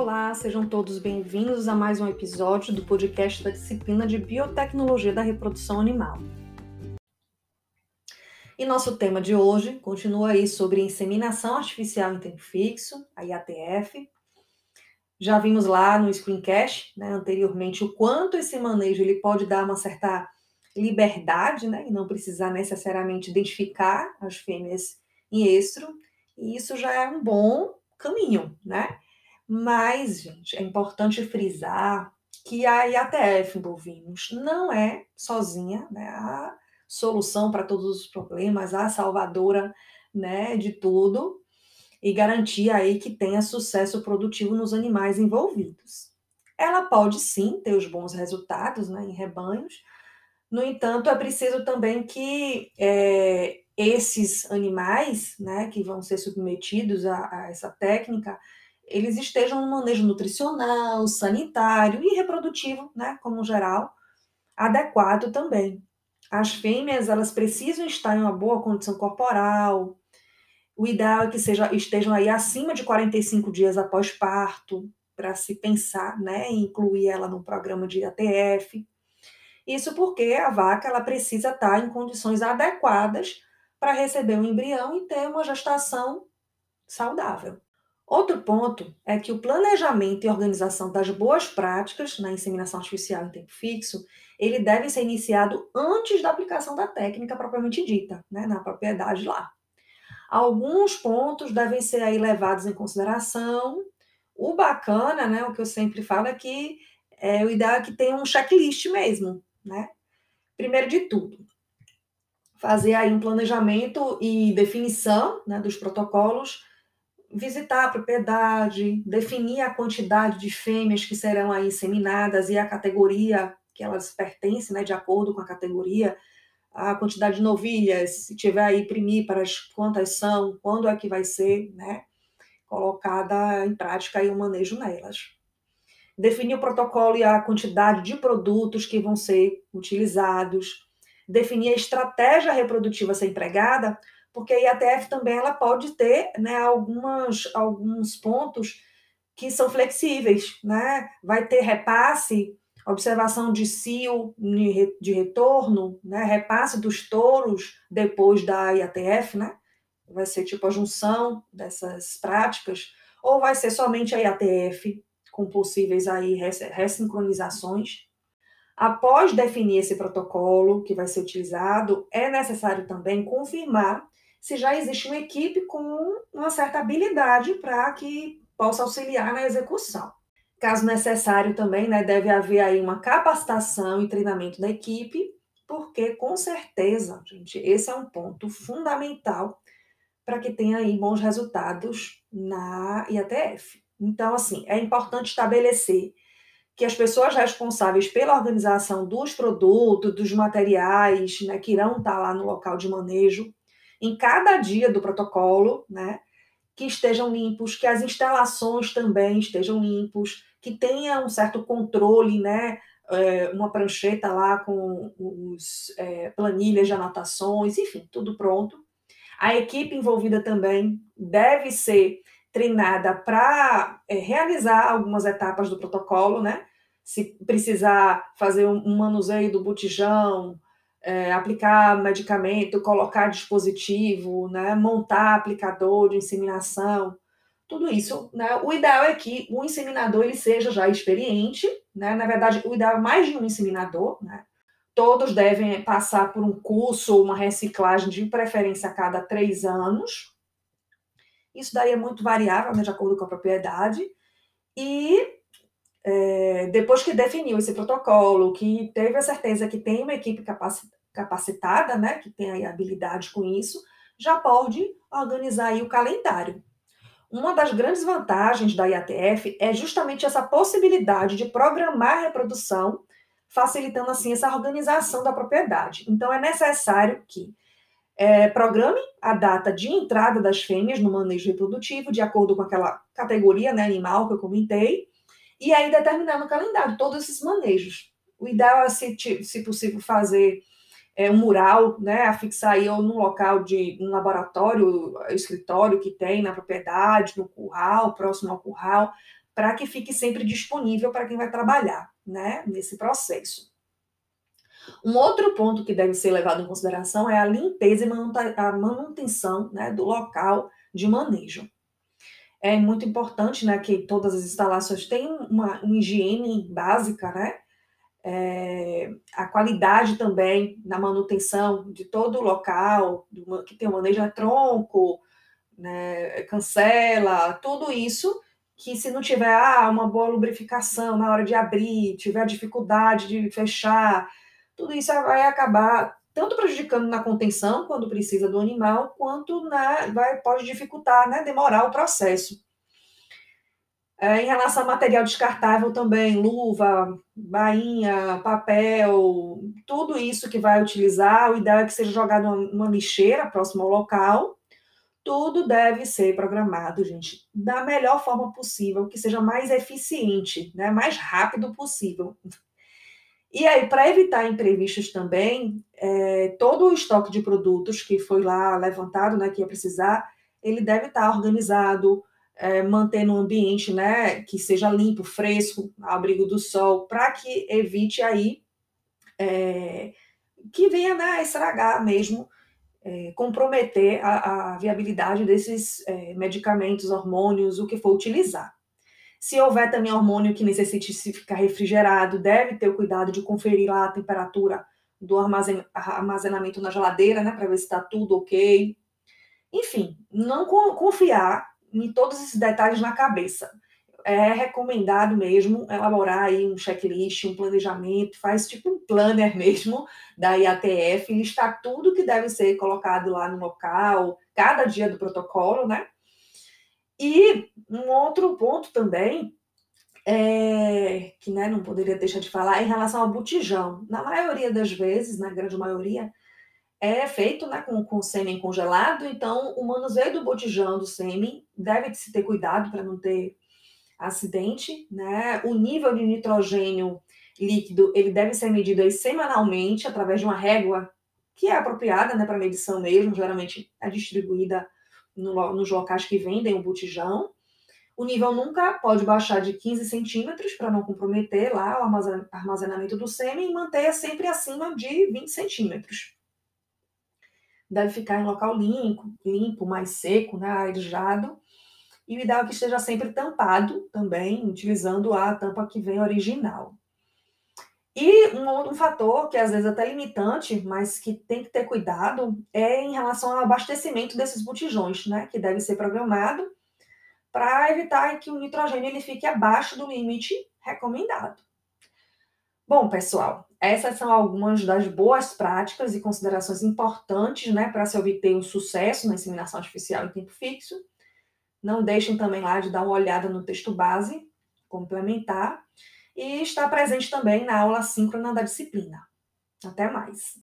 Olá, sejam todos bem-vindos a mais um episódio do podcast da disciplina de Biotecnologia da Reprodução Animal. E nosso tema de hoje continua aí sobre inseminação artificial em tempo fixo, a IATF. Já vimos lá no screencast, né, anteriormente, o quanto esse manejo ele pode dar uma certa liberdade, né, e não precisar necessariamente identificar as fêmeas em estro, e isso já é um bom caminho, né? Mas, gente, é importante frisar que a IATF em bovinos não é sozinha né, a solução para todos os problemas, a salvadora né, de tudo e garantir aí que tenha sucesso produtivo nos animais envolvidos. Ela pode sim ter os bons resultados né, em rebanhos, no entanto, é preciso também que é, esses animais né, que vão ser submetidos a, a essa técnica eles estejam no manejo nutricional, sanitário e reprodutivo, né, como geral, adequado também. As fêmeas, elas precisam estar em uma boa condição corporal. O ideal é que seja, estejam aí acima de 45 dias após parto, para se pensar, né, em incluir ela no programa de ATF. Isso porque a vaca, ela precisa estar em condições adequadas para receber o embrião e ter uma gestação saudável. Outro ponto é que o planejamento e organização das boas práticas na inseminação artificial em tempo fixo, ele deve ser iniciado antes da aplicação da técnica propriamente dita, né, na propriedade lá. Alguns pontos devem ser aí levados em consideração. O bacana, né, o que eu sempre falo é que é, o ideal é que tenha um checklist mesmo, né? Primeiro de tudo, fazer aí um planejamento e definição né, dos protocolos visitar a propriedade, definir a quantidade de fêmeas que serão aí inseminadas e a categoria que elas pertencem, né, de acordo com a categoria, a quantidade de novilhas, se tiver aí primíparas, quantas são, quando é que vai ser, né, colocada em prática aí o manejo nelas. Definir o protocolo e a quantidade de produtos que vão ser utilizados, definir a estratégia reprodutiva a ser empregada, porque a IATF também ela pode ter né, algumas, alguns pontos que são flexíveis, né? Vai ter repasse, observação de cio de retorno, né? repasse dos touros depois da IATF, né? Vai ser tipo a junção dessas práticas, ou vai ser somente a IATF com possíveis aí ressincronizações. Após definir esse protocolo que vai ser utilizado, é necessário também confirmar se já existe uma equipe com uma certa habilidade para que possa auxiliar na execução. Caso necessário também, né, deve haver aí uma capacitação e treinamento da equipe, porque com certeza, gente, esse é um ponto fundamental para que tenha aí bons resultados na IATF. Então, assim, é importante estabelecer que as pessoas responsáveis pela organização dos produtos, dos materiais, né, que irão estar lá no local de manejo, em cada dia do protocolo, né? Que estejam limpos, que as instalações também estejam limpos, que tenha um certo controle, né? É, uma prancheta lá com os é, planilhas de anotações, enfim, tudo pronto. A equipe envolvida também deve ser treinada para é, realizar algumas etapas do protocolo, né? Se precisar fazer um manuseio do botijão, é, aplicar medicamento, colocar dispositivo, né, montar aplicador de inseminação, tudo isso, né, o ideal é que o inseminador ele seja já experiente, né, na verdade, o ideal é mais de um inseminador, né, todos devem passar por um curso ou uma reciclagem de preferência a cada três anos, isso daí é muito variável, né, de acordo com a propriedade, e é, depois que definiu esse protocolo, que teve a certeza que tem uma equipe capacitada, né, que tem aí habilidade com isso, já pode organizar aí o calendário. Uma das grandes vantagens da IATF é justamente essa possibilidade de programar a reprodução, facilitando assim essa organização da propriedade. Então é necessário que é, programe a data de entrada das fêmeas no manejo reprodutivo, de acordo com aquela categoria né, animal que eu comentei, e aí determinar no calendário todos esses manejos. O ideal é, se, se possível, fazer é, um mural, né, afixar aí ou num local de um laboratório, escritório que tem na propriedade, no curral, próximo ao curral, para que fique sempre disponível para quem vai trabalhar né, nesse processo. Um outro ponto que deve ser levado em consideração é a limpeza e a manutenção né, do local de manejo. É muito importante né, que todas as instalações tenham uma, uma higiene básica, né? É, a qualidade também na manutenção de todo o local, que tem o manejo é tronco, né, cancela, tudo isso que se não tiver ah, uma boa lubrificação na hora de abrir, tiver dificuldade de fechar, tudo isso vai acabar tanto prejudicando na contenção, quando precisa do animal, quanto na, vai, pode dificultar, né, demorar o processo. É, em relação ao material descartável também, luva, bainha, papel, tudo isso que vai utilizar, o ideal é que seja jogado numa, numa lixeira próximo ao local, tudo deve ser programado, gente, da melhor forma possível, que seja mais eficiente, né, mais rápido possível. E aí, para evitar imprevistos também, é, todo o estoque de produtos que foi lá levantado, né, que ia precisar, ele deve estar organizado, é, mantendo um ambiente, né, que seja limpo, fresco, abrigo do sol, para que evite aí é, que venha né, estragar mesmo, é, comprometer a, a, viabilidade desses é, medicamentos, hormônios, o que for utilizar. Se houver também hormônio que necessite se ficar refrigerado, deve ter o cuidado de conferir lá a temperatura do armazenamento na geladeira, né, para ver se está tudo ok. Enfim, não confiar em todos esses detalhes na cabeça. É recomendado mesmo elaborar aí um checklist, um planejamento, faz tipo um planner mesmo da IATF, listar tudo que deve ser colocado lá no local, cada dia do protocolo, né? E um outro ponto também, é, que né, não poderia deixar de falar, em relação ao botijão. Na maioria das vezes, na grande maioria, é feito né, com, com sêmen congelado, então o manuseio do botijão do sêmen deve se ter cuidado para não ter acidente, né? O nível de nitrogênio líquido, ele deve ser medido aí semanalmente através de uma régua que é apropriada, né, para medição mesmo, geralmente é distribuída no, nos locais que vendem o botijão. O nível nunca pode baixar de 15 centímetros para não comprometer lá o armazenamento do sêmen e manter sempre acima de 20 centímetros. Deve ficar em local limpo, limpo mais seco, né, arejado. E o ideal é que esteja sempre tampado também, utilizando a tampa que vem original. E um, um fator que às vezes é até limitante, mas que tem que ter cuidado, é em relação ao abastecimento desses botijões, né? Que deve ser programado para evitar que o nitrogênio ele fique abaixo do limite recomendado. Bom, pessoal, essas são algumas das boas práticas e considerações importantes né, para se obter o sucesso na inseminação artificial em tempo fixo. Não deixem também lá de dar uma olhada no texto base complementar e está presente também na aula síncrona da disciplina. Até mais!